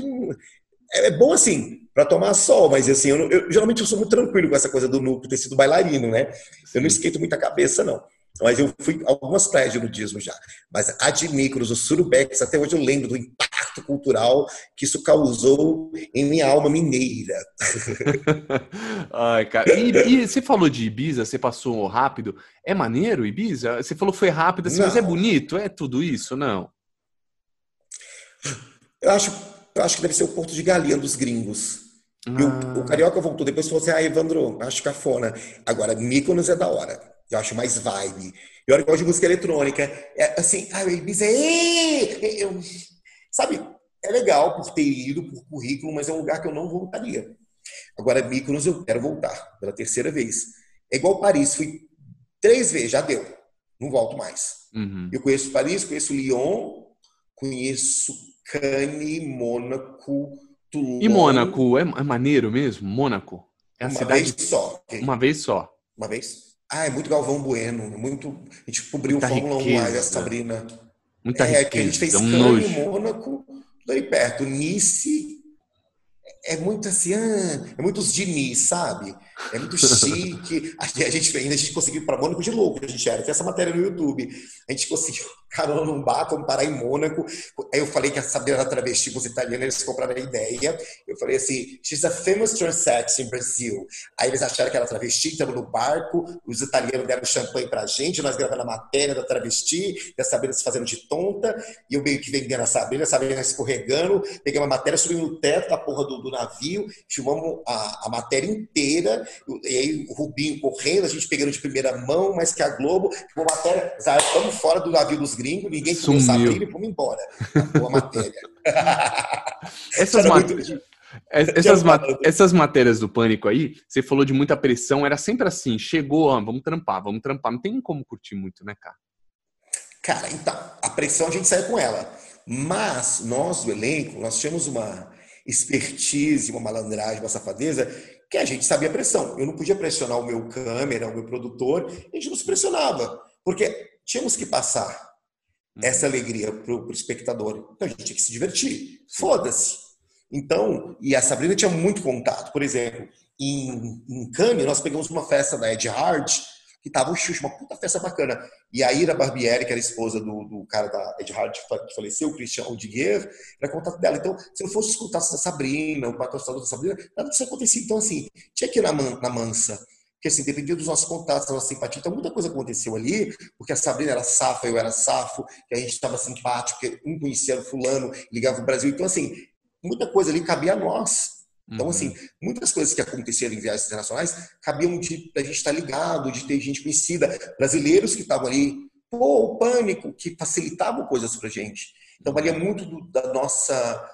é, é bom assim, para tomar sol, mas assim, eu, eu, geralmente eu sou muito tranquilo com essa coisa do nu ter sido bailarino, né? Eu não esquento muita cabeça, não. Mas eu fui algumas praias de nudismo já. Mas a de Micros, o Surubex, até hoje eu lembro do impacto cultural que isso causou em minha alma mineira. Ai, cara. E, e, você falou de Ibiza, você passou rápido. É maneiro, Ibiza? Você falou foi rápido, assim, mas é bonito? É tudo isso? Não. Eu acho, eu acho que deve ser o Porto de Galinha dos gringos. Ah. O, o, Carioca voltou depois falou assim: ah, Evandro, acho cafona. Agora, Mykonos é da hora. Eu acho mais vibe. E olha que eu gosto de música eletrônica. É assim, ah, Ibiza é. Eu, sabe, é legal por ter ido, por currículo, mas é um lugar que eu não voltaria. Agora, Mykonos eu quero voltar pela terceira vez. É igual Paris, fui três vezes, já deu. Não volto mais. Uhum. Eu conheço Paris, conheço Lyon, conheço Cannes, Mônaco, Toulon. E Mônaco, é, é maneiro mesmo? Mônaco? É a uma cidade... vez só. Uma vez só. Uma vez? Ah, é muito Galvão Bueno, muito... A gente cobriu o Fórmula riqueza, 1 lá, a Sabrina. Muita é, riqueza, que a gente fez é um Cannes, Mônaco, tudo aí perto. Nice, é muito assim, ah, é muito os Diniz, sabe? É muito chique. A gente ainda a gente conseguiu para Mônaco de louco, a gente era. Tem essa matéria no YouTube. A gente conseguiu carona num bar, vamos parar em Mônaco. Aí eu falei que a Sabrina travesti com os italianos, eles compraram a ideia. Eu falei assim, she's a famous transex in Brazil. Aí eles acharam que era travesti, estamos no barco, os italianos deram champanhe pra gente, nós gravando a matéria da travesti, da Sabrina se fazendo de tonta, e eu meio que vendendo a Sabrina, a Sabrina escorregando, peguei uma matéria, subi no teto da porra do, do navio, filmamos a, a matéria inteira, e aí o Rubinho correndo, a gente pegando de primeira mão, mas que a Globo, uma matéria, estamos fora do navio dos gringos, ninguém comeu Sabrina e fomos embora. Boa matéria. Essas, mat... muito... essas, essas matérias do pânico aí, você falou de muita pressão, era sempre assim, chegou, ó, vamos trampar, vamos trampar. Não tem como curtir muito, né, cara? Cara, então, a pressão a gente sai com ela. Mas nós do elenco, nós tínhamos uma expertise, uma malandragem, uma safadeza, que a gente sabia a pressão. Eu não podia pressionar o meu câmera, o meu produtor, a gente não se pressionava, porque tínhamos que passar uhum. essa alegria para o espectador. Então a gente tinha que se divertir. Foda-se. Então, e a Sabrina tinha muito contato. Por exemplo, em, em Cannes, nós pegamos uma festa da Ed Hard, que tava o Xuxa, uma puta festa bacana. E a Ira Barbieri, que era esposa do, do cara da Ed Hard que faleceu, o Christian Odiguer, era contato dela. Então, se não fosse os contatos da Sabrina, o patrocinador da Sabrina, nada disso acontecia. Então, assim, tinha que ir na, man, na mansa. Porque, assim, dependia dos nossos contatos, da nossa simpatia. Então, muita coisa aconteceu ali, porque a Sabrina era safa, eu era safo, que a gente estava simpático, que um conhecia o fulano, ligava o Brasil. Então, assim, muita coisa ali cabia a nós. Então, uhum. assim, muitas coisas que aconteceram em viagens internacionais cabiam de a gente estar ligado, de ter gente conhecida, brasileiros que estavam ali, pô, o pânico, que facilitavam coisas pra gente. Então, valia muito do, da nossa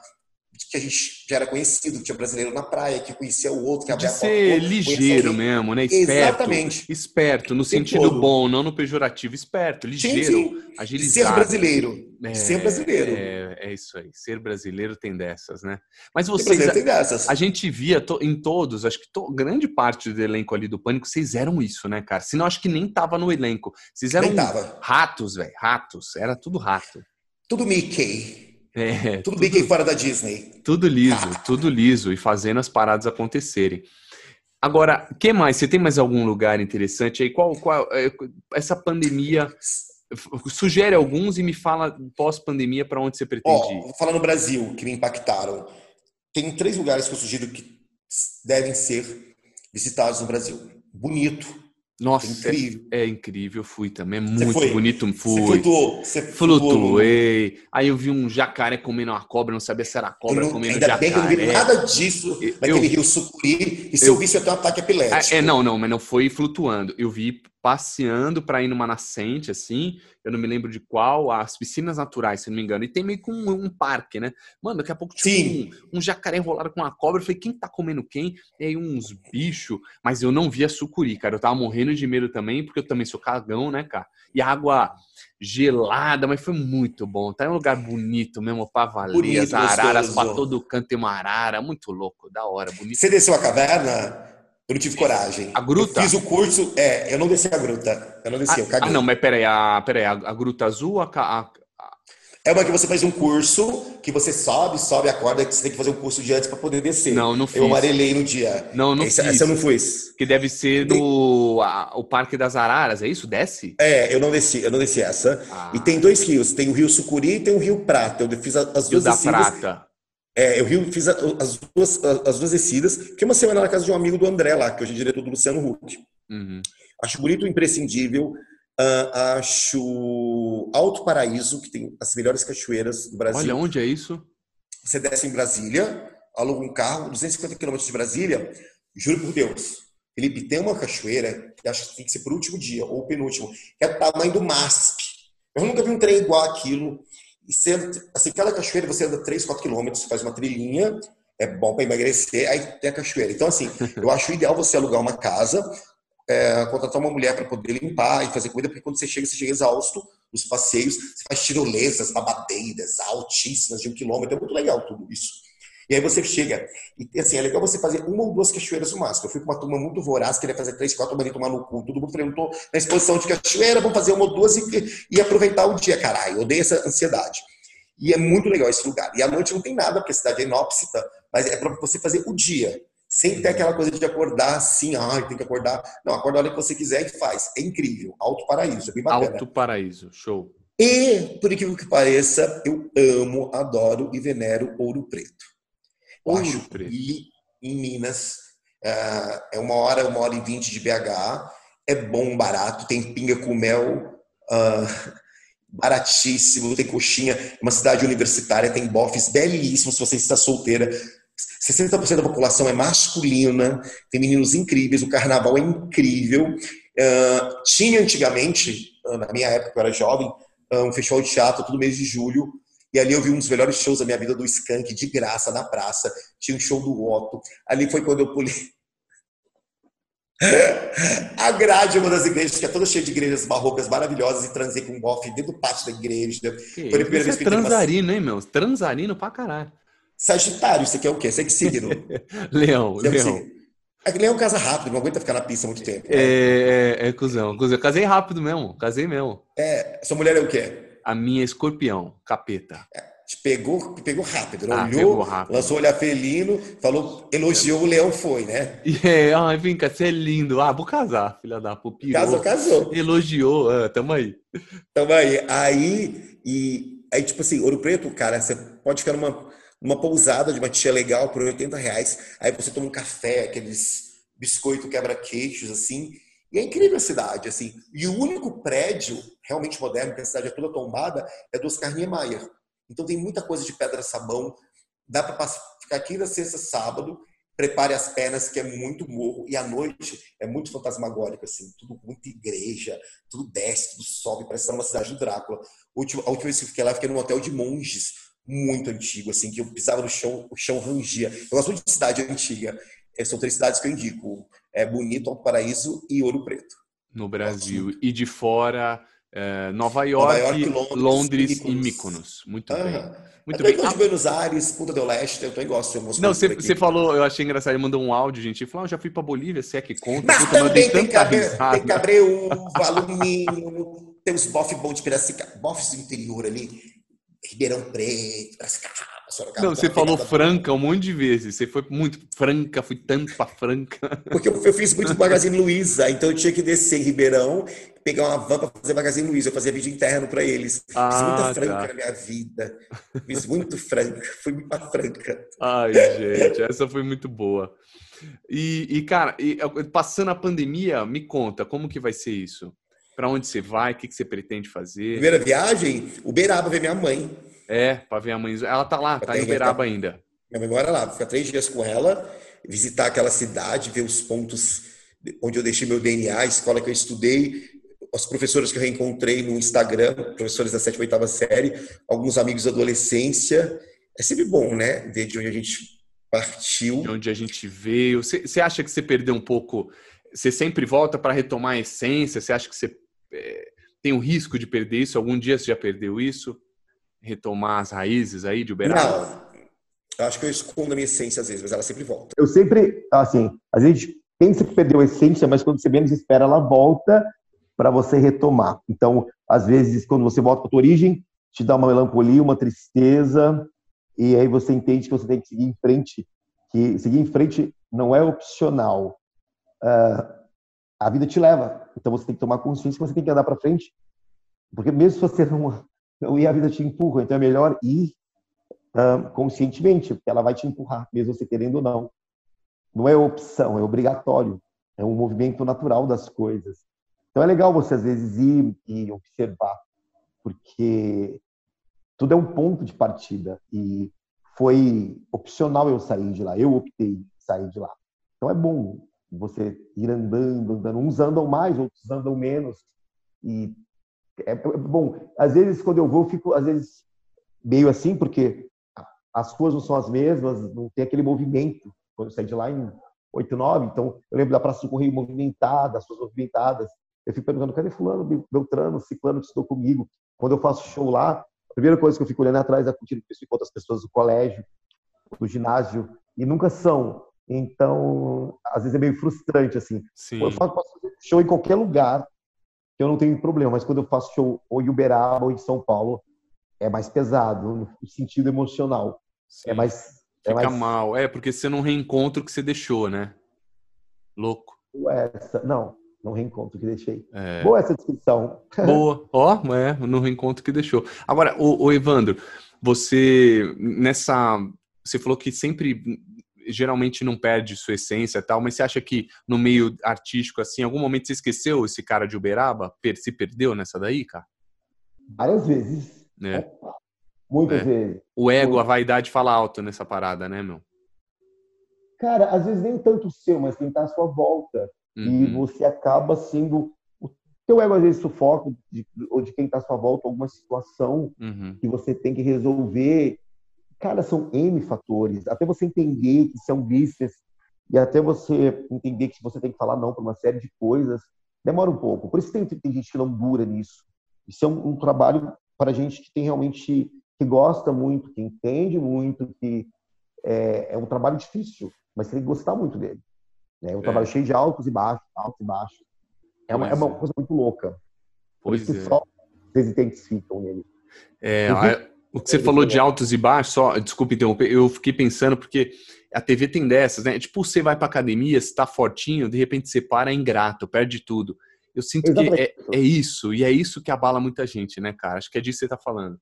que a gente já era conhecido, tinha brasileiro na praia, que conhecia o outro, que abria De ser ligeiro mesmo, né? Esperto. Exatamente. Esperto, no sentido todo. bom, não no pejorativo. Esperto, ligeiro, sim, sim. agilizado. Ser brasileiro. É, ser brasileiro. É, é, isso aí. Ser brasileiro tem dessas, né? Mas vocês. tem dessas. A, a gente via to, em todos, acho que to, grande parte do elenco ali do Pânico, vocês eram isso, né, cara? Senão acho que nem tava no elenco. Vocês eram ratos, velho. Ratos. Era tudo rato. Tudo Mickey. É, tudo, tudo que fora da Disney. Tudo liso, tudo liso e fazendo as paradas acontecerem. Agora, que mais? Você tem mais algum lugar interessante aí? Qual, qual é, essa pandemia sugere alguns e me fala pós-pandemia para onde você pretende oh, ir? Vou falar no Brasil que me impactaram. Tem três lugares que eu sugiro que devem ser visitados no Brasil. Bonito, nossa, é incrível. É, é, incrível, fui também, é muito bonito, fui. Você flutuou, você flutuei. Aí eu vi um jacaré comendo uma cobra, não sabia se era cobra não, comendo ainda jacaré. Bem que eu não vi nada disso eu, naquele rio Sucuri, e se eu, eu vi, você ia ter um ataque epilético. É, não, não, mas não foi flutuando. Eu vi passeando para ir numa nascente, assim, eu não me lembro de qual, as piscinas naturais, se não me engano, e tem meio que um, um parque, né? Mano, daqui a pouco tinha um, um, jacaré enrolado com uma cobra, eu falei, quem tá comendo quem? E aí uns bichos, mas eu não via sucuri, cara, eu tava morrendo de medo também, porque eu também sou cagão, né, cara? E água gelada, mas foi muito bom, tá em um lugar bonito mesmo, pra valer, bonito, as araras gostoso. pra todo canto tem uma arara, muito louco, da hora, bonito. Você desceu a caverna? Eu não tive coragem. A gruta? Eu fiz o curso. É, eu não desci a gruta. Eu não desci, ah, eu caguei. Ah, não, mas peraí, a, peraí, a, a gruta azul, a, a, é uma que você faz um curso, que você sobe, sobe, acorda, que você tem que fazer um curso de antes para poder descer. Não, não fiz. Eu amarelei no dia. Não, não essa, fiz. Essa eu não fiz. Que deve ser no a, o Parque das Araras, é isso? Desce? É, eu não desci, eu não desci essa. Ah. E tem dois rios, tem o Rio Sucuri e tem o Rio Prata. Eu fiz as duas Rio da Prata. É, eu fiz as duas, as duas descidas. Fiquei uma semana na casa de um amigo do André lá, que hoje é diretor do Luciano Huck. Uhum. Acho bonito, imprescindível. Uh, acho Alto Paraíso, que tem as melhores cachoeiras do Brasil. Olha, onde é isso? Você desce em Brasília, aluga um carro, 250 quilômetros de Brasília. Juro por Deus, Felipe, tem uma cachoeira que acho que tem que ser por último dia, ou penúltimo, que é o tamanho do MASP. Eu nunca vi um trem igual aquilo. E sendo, assim, cada cachoeira você anda 3, 4 quilômetros, faz uma trilhinha, é bom para emagrecer, aí tem a cachoeira. Então, assim, eu acho ideal você alugar uma casa, é, contratar uma mulher para poder limpar e fazer comida, porque quando você chega, você chega exausto nos passeios, você faz tirolesas, babadeiras altíssimas de um quilômetro, é muito legal tudo isso. E aí você chega, e assim, é legal você fazer uma ou duas cachoeiras no máximo. Eu fui com uma turma muito voraz, queria fazer três, quatro, mas tomar no cu. Todo mundo perguntou na exposição de cachoeira, vamos fazer uma ou duas e, e aproveitar o dia, caralho. Eu odeio essa ansiedade. E é muito legal esse lugar. E à noite não tem nada, porque a cidade é inópsita, mas é para você fazer o dia. Sem ter aquela coisa de acordar assim, ah, tem que acordar. Não, acorda a hora que você quiser e faz. É incrível. Alto Paraíso, é bem bacana. Alto Paraíso, show. E, por incrível que pareça, eu amo, adoro e venero Ouro Preto. Ouro Acho Preto. E em Minas, é, é uma hora, uma hora e vinte de BH. É bom, barato, tem pinga com mel, uh, baratíssimo, tem coxinha. É uma cidade universitária, tem bofes belíssimos se você está solteira. 60% da população é masculina, tem meninos incríveis, o carnaval é incrível. Uh, tinha antigamente, na minha época, eu era jovem, um festival de teatro todo mês de julho, e ali eu vi um dos melhores shows da minha vida do Skank, de graça, na praça. Tinha um show do Otto. Ali foi quando eu pulei. A grade é uma das igrejas, que é toda cheia de igrejas barrocas maravilhosas, e transei com um bofe dentro do pátio da igreja. Que foi a primeira vez é que transarino, hein, meu? Transarino pra caralho. Sagitário, isso aqui é o quê? Você é que signo? leão, Você leão. É que leão casa rápido, não aguenta ficar na pista muito tempo. Né? É, é, é cuzão, cuzão. Casei rápido mesmo, casei mesmo. É, sua mulher é o quê? A minha escorpião, capeta. É, pegou, pegou rápido, né? Ah, Olhou, rápido. lançou olhar felino, falou, elogiou, o leão foi, né? É, ai, vem cá, você é lindo. Ah, vou casar, filha da puta. Casou, casou. Elogiou, ah, tamo aí. Tamo aí. Aí, e, aí, tipo assim, Ouro Preto, cara, você pode ficar numa, numa pousada de uma tia legal por 80 reais. Aí você toma um café, aqueles biscoito quebra-queixos, assim, e é incrível a cidade, assim. E o único prédio realmente moderno, que a cidade é toda tombada, é do Oscar Niemeyer. Então tem muita coisa de pedra-sabão, dá para ficar quinta, sexta, sábado, prepare as pernas, que é muito morro, e à noite é muito fantasmagórico, assim, tudo muita igreja, tudo desce, tudo sobe, parece uma cidade do Drácula. A última, vez que eu fiquei lá, eu fiquei num hotel de monges, muito antigo, assim, que eu pisava no chão, o chão rangia. Eu gosto de cidade antiga. É, são três cidades que eu indico. É Bonito, Alto Paraíso e Ouro Preto. No Brasil. E de fora, é, Nova York, Nova York Londres, Londres, e Mykonos. Muito uhum. bem. Muito eu bem. de Buenos Aires, Punta del Leste, eu também gosto de Não, você falou, eu achei engraçado, ele mandou um áudio, gente. Ele falou, ah, eu já fui pra Bolívia, se é que conta. Mas Puta, também tem, cabre, tem cabreúva, alumínio, tem os bofs bons de Piracicaba, bofs do interior ali, Ribeirão Preto, Piracicaba. Sorocaba. Não, você falou Franca um monte de vezes. Você foi muito Franca, fui tanto pra Franca. Porque eu, eu fiz muito Magazine Luiza, então eu tinha que descer em Ribeirão, pegar uma van para fazer Magazine Luiza. Eu fazia vídeo interno para eles. Ah, fiz muita Franca tá. na minha vida. Fiz muito Franca, fui muito pra Franca. Ai, gente, essa foi muito boa. E, e cara, e, passando a pandemia, me conta, como que vai ser isso? Para onde você vai? O que, que você pretende fazer? Primeira viagem, Uberaba ver minha mãe. É, para ver a mãe. Ela tá lá, tá em Uberaba ainda. Minha mãe mora lá, ficar três dias com ela, visitar aquela cidade, ver os pontos onde eu deixei meu DNA, a escola que eu estudei, os professores que eu reencontrei no Instagram, professores da sétima e oitava série, alguns amigos da adolescência. É sempre bom, né? Ver de onde a gente partiu. De onde a gente veio. Você acha que você perdeu um pouco? Você sempre volta para retomar a essência? Você acha que você é, tem o risco de perder isso? Algum dia você já perdeu isso? Retomar as raízes aí de Uberaba? Não. Eu acho que eu escondo a minha essência às vezes, mas ela sempre volta. Eu sempre, assim, a gente pensa que perdeu a essência, mas quando você menos espera, ela volta para você retomar. Então, às vezes, quando você volta para a tua origem, te dá uma melancolia, uma tristeza, e aí você entende que você tem que seguir em frente, que seguir em frente não é opcional. Uh, a vida te leva, então você tem que tomar consciência que você tem que andar para frente, porque mesmo se você não então, e a vida te empurra. Então, é melhor ir uh, conscientemente, porque ela vai te empurrar, mesmo você querendo ou não. Não é opção, é obrigatório. É um movimento natural das coisas. Então, é legal você, às vezes, ir e observar, porque tudo é um ponto de partida. E foi opcional eu sair de lá. Eu optei sair de lá. Então, é bom você ir andando, andando. Uns andam mais, outros andam menos. E é, é, bom, às vezes quando eu vou, eu fico às vezes meio assim, porque as ruas não são as mesmas, não tem aquele movimento. Quando eu saí de lá em 8, 9, então eu lembro da Praça do Correio movimentada, as ruas movimentadas. Eu fico perguntando, cadê fulano, Beltrano, Ciclano que estou comigo? Quando eu faço show lá, a primeira coisa que eu fico olhando é atrás é curtindo com outras pessoas do colégio, do ginásio, e nunca são. Então, às vezes é meio frustrante, assim. Sim. Eu posso fazer show em qualquer lugar, que eu não tenho problema. Mas quando eu faço show ou em Uberaba ou em São Paulo, é mais pesado, no sentido emocional. É Sim. É mais. Fica mais... mal. É, porque você não reencontra o que você deixou, né? Louco. Essa, não, não reencontro que deixei. É... Boa essa descrição. Boa. Ó, oh, é, no reencontro que deixou. Agora, o, o Evandro, você nessa. Você falou que sempre geralmente não perde sua essência tal, mas você acha que no meio artístico, assim, em algum momento você esqueceu esse cara de Uberaba? Se perdeu nessa daí, cara? Várias vezes. É. Muitas é. vezes. O ego, a vaidade fala alto nessa parada, né, meu? Cara, às vezes nem tanto o seu, mas quem tá à sua volta. Uhum. E você acaba sendo. O teu ego às vezes sufoca, de, ou de quem tá à sua volta, alguma situação uhum. que você tem que resolver Cara, são N fatores. Até você entender que são business e até você entender que você tem que falar não para uma série de coisas, demora um pouco. Por isso tem, tem gente que não dura nisso. Isso é um, um trabalho para gente que tem realmente que gosta muito, que entende muito, que é, é um trabalho difícil, mas tem que gostar muito dele. Né? É um é. trabalho cheio de altos e baixos, altos e baixos. É uma, é uma coisa muito louca. Pois Por isso é. só vocês identificam nele. É, o que você falou de altos e baixos, só, desculpa interromper, eu fiquei pensando porque a TV tem dessas, né? Tipo, você vai pra academia, você tá fortinho, de repente você para, é ingrato, perde tudo. Eu sinto Exatamente. que é, é, isso, e é isso que abala muita gente, né, cara? Acho que é disso que você tá falando.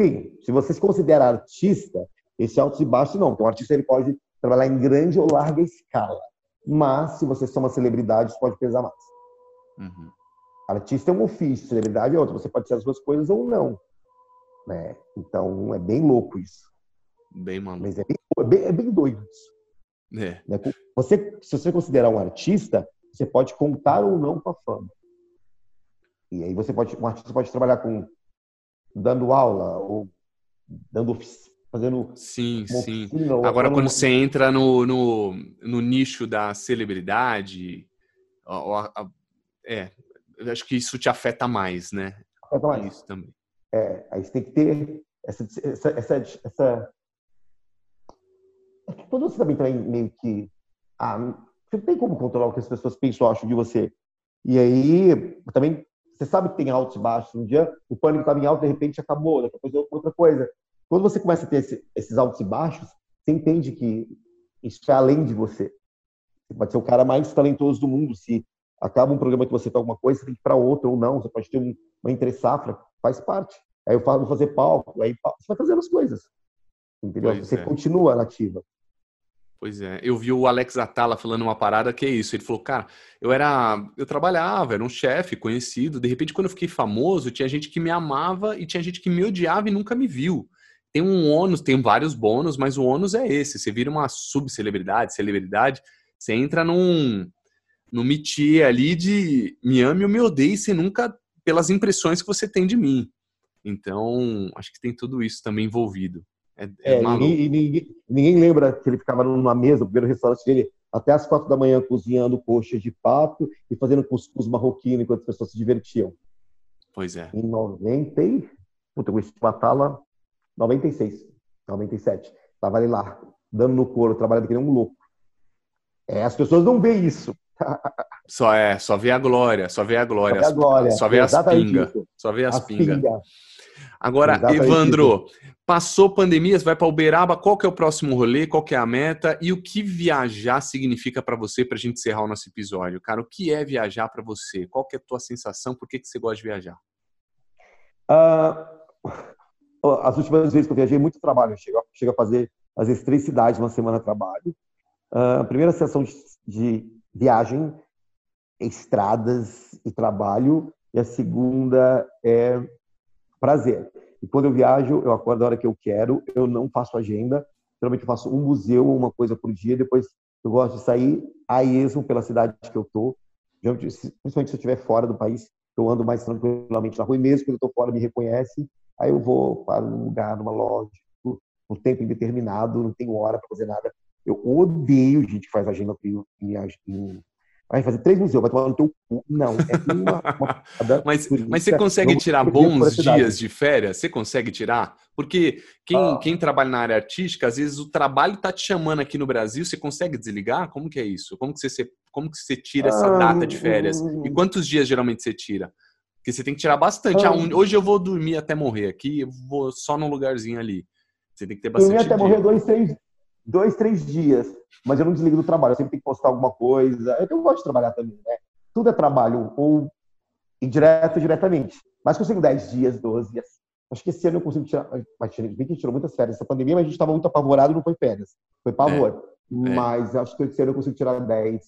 Sim, se você se considera artista, esse altos e baixos não. Então, o artista ele pode trabalhar em grande ou larga escala. Mas, se você são uma celebridade, isso pode pesar mais. Uhum. Artista é um ofício, celebridade é outro. Você pode ser as duas coisas ou não. Né? Então, é bem louco isso. Bem maluco. Mas é bem, é bem, é bem doido isso. É. Né? Você, se você considerar um artista, você pode contar ou não com a fama. E aí você pode, um artista pode trabalhar com dando aula ou dando fazendo sim sim agora quando uma... você entra no, no, no, nicho da celebridade é acho que isso te afeta mais né afeta mais isso também é aí você tem que ter essa essa essa, essa... É quando você também também meio que ah, você não tem como controlar o que as pessoas pensam ou acham de você e aí também você sabe que tem altos e baixos. Um dia o pânico estava em alto, de repente acabou, depois outra coisa. Quando você começa a ter esse, esses altos e baixos, você entende que isso é além de você. Você pode ser o cara mais talentoso do mundo. Se acaba um programa que você está alguma coisa, você tem que ir para outro ou não. Você pode ter um, uma entre-safra, faz parte. Aí eu falo, vou fazer palco, aí você vai fazendo as coisas. Entendeu? Pois você é. continua nativa. Pois é, eu vi o Alex Atala falando uma parada que é isso. Ele falou, cara, eu era, eu trabalhava, era um chefe conhecido. De repente, quando eu fiquei famoso, tinha gente que me amava e tinha gente que me odiava e nunca me viu. Tem um ônus, tem vários bônus, mas o ônus é esse. Você vira uma subcelebridade, celebridade, você entra num, num métier ali de me ame ou me odeie, você nunca, pelas impressões que você tem de mim. Então, acho que tem tudo isso também envolvido. É, é ninguém, ninguém, ninguém, lembra que ele ficava numa mesa, o primeiro restaurante dele, até as quatro da manhã cozinhando coxas de pato e fazendo cuscuz marroquino enquanto as pessoas se divertiam. Pois é. Em 90 e... Puta, eu conheci Batala 96, 97. Tava ali lá, dando no couro, trabalhando que nem um louco. É, as pessoas não veem isso. Só é, só vê a glória, só vê a glória. Só vê a glória. Só vê as pingas. Só vê as. Pinga. Agora, Exatamente Evandro, isso. passou pandemia, você vai para Uberaba, qual que é o próximo rolê, qual que é a meta e o que viajar significa para você para a gente encerrar o nosso episódio? Cara, o que é viajar para você? Qual que é a tua sensação? Por que, que você gosta de viajar? Uh, as últimas vezes que eu viajei, muito trabalho. Chego a fazer, às vezes, três cidades uma semana de trabalho. Uh, a primeira sessão de, de viagem, estradas e trabalho. E a segunda é prazer. E quando eu viajo, eu acordo a hora que eu quero, eu não faço agenda. Geralmente eu faço um museu ou uma coisa por dia, depois eu gosto de sair a esmo pela cidade que eu tô. Principalmente se eu estiver fora do país, eu ando mais tranquilamente na rua, e mesmo quando eu estou fora me reconhece, aí eu vou para um lugar, numa loja, por tempo indeterminado, não tenho hora para fazer nada. Eu odeio gente que faz agenda em, em, vai fazer três museus, vai tomar no teu cu. Não, é uma. uma mas, mas você consegue tirar bons dias de férias? Você consegue tirar? Porque quem, ah. quem trabalha na área artística, às vezes o trabalho tá te chamando aqui no Brasil, você consegue desligar? Como que é isso? Como que você, como que você tira essa ah, data de férias? E hum. quantos dias geralmente você tira? Porque você tem que tirar bastante. Ah, hoje eu vou dormir até morrer aqui, eu vou só num lugarzinho ali. Você tem que ter bastante. Dormir até dia. morrer dois, três, dois, três dias mas eu não desligo do trabalho, eu sempre tenho que postar alguma coisa. Eu gosto de trabalhar também, né? Tudo é trabalho, ou indireto ou diretamente. Mas consigo 10 dias, 12 dias. Acho que esse ano eu consigo tirar. Mas bem que a gente tirou muitas férias essa pandemia, mas a gente estava muito apavorado, não foi férias. Foi pavor. É. Mas acho que esse ano eu consigo tirar 10,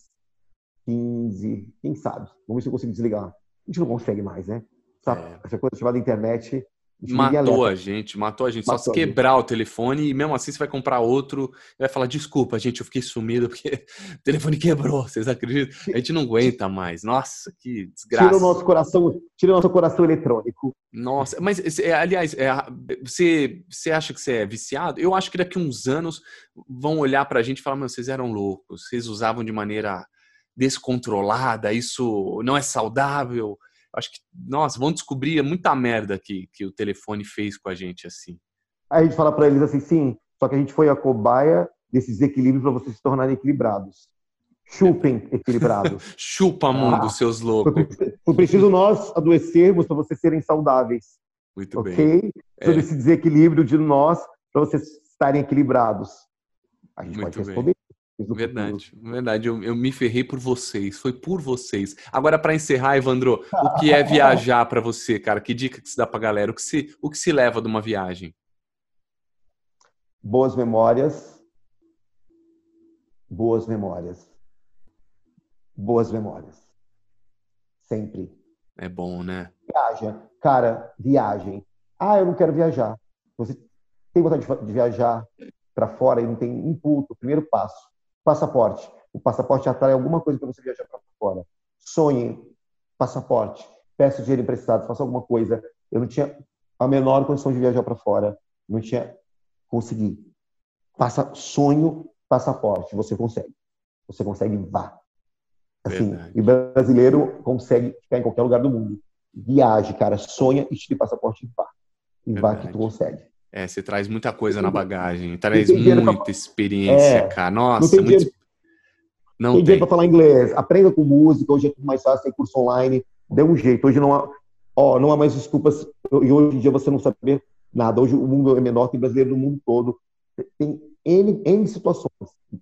15, quem sabe? Vamos ver se eu consigo desligar. A gente não consegue mais, né? Essa, é. essa coisa chamada internet Matou a gente, matou a gente. Matou Só se quebrar o telefone e mesmo assim você vai comprar outro e vai falar: desculpa, gente, eu fiquei sumido porque o telefone quebrou. Vocês acreditam? A gente não aguenta mais. Nossa, que desgraça. Tira o nosso coração, tira o nosso coração eletrônico. Nossa, mas aliás, é, você, você acha que você é viciado? Eu acho que daqui uns anos vão olhar pra gente e falar: meu, vocês eram loucos, vocês usavam de maneira descontrolada, isso não é saudável acho que, nossa, vão descobrir muita merda que, que o telefone fez com a gente, assim. Aí a gente fala para eles assim, sim, só que a gente foi a cobaia desses equilíbrios para vocês se tornarem equilibrados. Chupem equilibrados. Chupa mundo, ah, seus loucos. Foi preciso nós adoecermos para vocês serem saudáveis. Muito okay? bem. Sobre é. esse desequilíbrio de nós para vocês estarem equilibrados. A gente Muito pode responder Verdade, verdade. Eu, eu, me ferrei por vocês. Foi por vocês. Agora, para encerrar, Evandro, o que é viajar para você, cara? Que dica que se dá para galera? O que se, o que se leva de uma viagem? Boas memórias. Boas memórias. Boas memórias. Sempre. É bom, né? Viaja. Cara, viagem. Ah, eu não quero viajar. Você tem vontade de viajar para fora e não tem input, primeiro passo, passaporte. O passaporte atrai alguma coisa para você viajar para fora. Sonhe, passaporte. Peça dinheiro emprestado, faça alguma coisa. Eu não tinha a menor condição de viajar para fora. Não tinha conseguido. Passa sonho, passaporte. Você consegue. Você consegue vá. Assim, e brasileiro consegue ficar em qualquer lugar do mundo. Viaje, cara, sonha e tire passaporte e vá. E Verdade. vá que tu consegue. É, você traz muita coisa na bagagem, traz muita pra... experiência, é, cara. Nossa, não tem muito... Não tem, tem. para falar inglês. Aprenda com música, hoje é tudo mais fácil, tem curso online. Dê um jeito. Hoje não há, ó, não há mais desculpas. E hoje em dia você não saber nada. Hoje o mundo é menor, tem brasileiro no mundo todo. Tem N, N situações.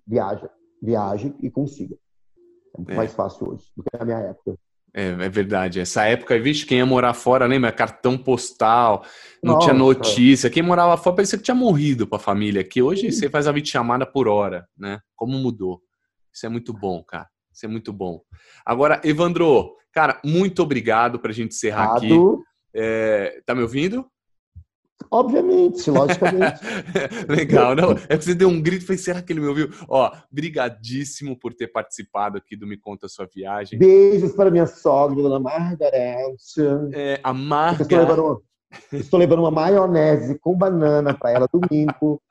Viaja, viaje e consiga. É muito é. mais fácil hoje do que na minha época. É, é verdade. Essa época, vixe, quem ia morar fora, lembra? Cartão postal, não Nossa. tinha notícia. Quem morava fora parecia que tinha morrido para a família. Que hoje você faz a videochamada por hora, né? Como mudou. Isso é muito bom, cara. Isso é muito bom. Agora, Evandro, cara, muito obrigado para a gente encerrar aqui. É, tá me ouvindo? Obviamente, logicamente. Legal, não? É que você deu um grito e falei, será que ele me ouviu? Ó, brigadíssimo por ter participado aqui do Me Conta Sua Viagem. Beijos para minha sogra, dona Margarete. É, a Margarete. Estou levando, estou levando uma maionese com banana para ela domingo.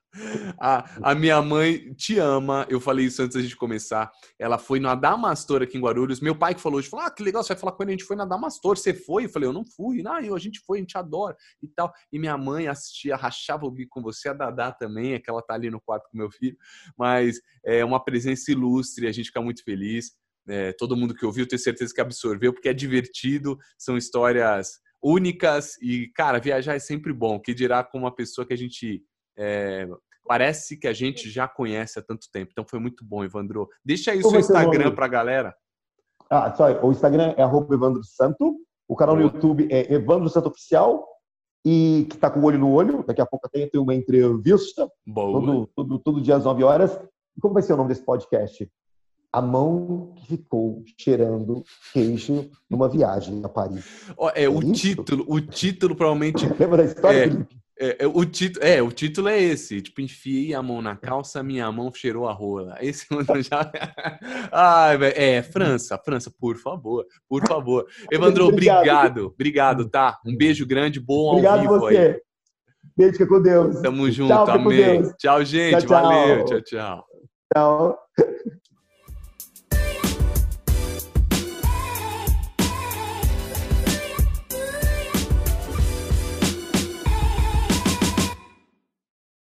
A, a, minha mãe te ama. Eu falei isso antes gente começar. Ela foi na Damastor aqui em Guarulhos. Meu pai que falou, falou: Ah, que legal, você vai falar com ele. A gente foi na Damastor. Você foi? Eu falei: Eu não fui. Não, eu, a gente foi, a gente adora e tal. E minha mãe assistia, rachava o bico com você. A Dadá também, é que ela tá ali no quarto com meu filho. Mas é uma presença ilustre. A gente fica muito feliz. É, todo mundo que ouviu, tenho certeza que absorveu, porque é divertido. São histórias únicas e, cara, viajar é sempre bom. Que dirá com uma pessoa que a gente é, parece que a gente já conhece há tanto tempo. Então foi muito bom, Evandro. Deixa aí o seu Instagram para a galera. Ah, só, o Instagram é Evandro Santo, o canal no YouTube é Evandro Santo Oficial, e que está com o olho no olho. Daqui a pouco tem, tem uma entrevista. Boa. Todo, todo, todo dia às 9 horas. E como vai ser o nome desse podcast? A mão que ficou cheirando queijo numa viagem a Paris. Oh, é, é, o isso? título, o título provavelmente. Lembra da história, é, Felipe? É, é, o, título, é, o título é esse. Tipo, enfiei a mão na calça, minha mão cheirou a rola. Esse já. Ai, é, França, França, por favor, por favor. Evandro, obrigado. Obrigado, tá? Um beijo grande, bom obrigado ao vivo você. aí. Beijo, fica com Deus. Tamo junto, tchau, amém. Tchau, gente. Tchau, tchau. Valeu, tchau, tchau. Tchau.